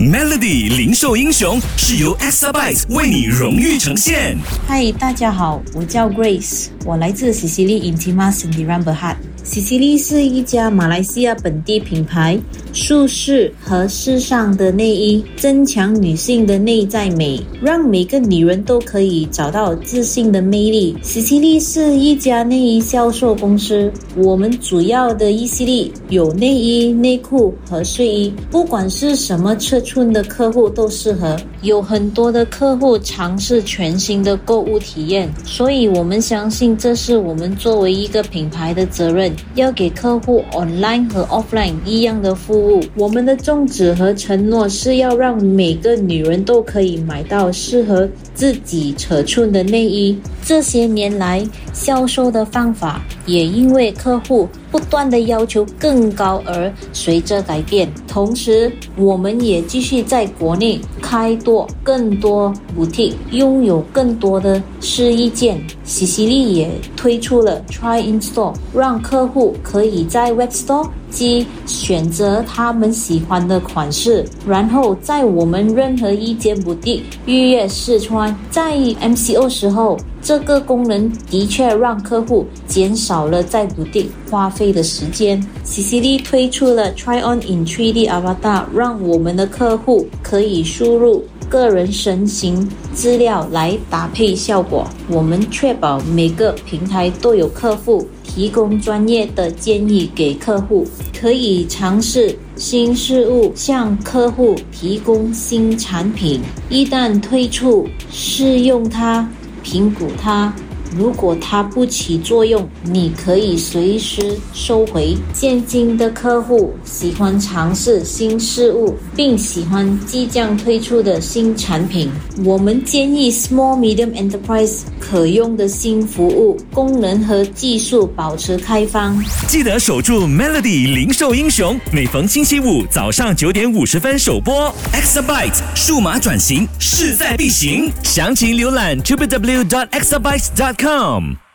Melody 零售英雄是由 Exabyte 为你荣誉呈现。嗨，大家好，我叫 Grace，我来自西西利 Inchmas 的 Ramble Hat。西西利是一家马来西亚本地品牌，舒适和时尚的内衣，增强女性的内在美，让每个女人都可以找到自信的魅力。西西利是一家内衣销售公司，我们主要的一系列有内衣、内裤和睡衣，不管是什么尺寸寸的客户都适合。有很多的客户尝试全新的购物体验，所以我们相信这是我们作为一个品牌的责任。要给客户 online 和 offline 一样的服务。我们的宗旨和承诺是要让每个女人都可以买到适合自己尺寸的内衣。这些年来，销售的方法也因为客户不断的要求更高而随着改变。同时，我们也继续在国内开拓更多 boutique，拥有更多的试衣间。西西利也推出了 Try in Store，让客户可以在 Web Store 即选择他们喜欢的款式，然后在我们任何一间 boutique 预约试穿。在 MCO 时候。这个功能的确让客户减少了在补丁花费的时间。西西利推出了 Try On in 3D Avatar，让我们的客户可以输入个人身形资料来搭配效果。我们确保每个平台都有客户提供专业的建议给客户，可以尝试新事物，向客户提供新产品。一旦推出，试用它。评估它。如果它不起作用，你可以随时收回。现今的客户喜欢尝试新事物，并喜欢即将推出的新产品。我们建议 Small Medium Enterprise 可用的新服务功能和技术保持开放。记得守住 Melody 零售英雄，每逢星期五早上九点五十分首播。Exabyte 数码转型势在必行，详情浏览 www.exabyte.com。Come.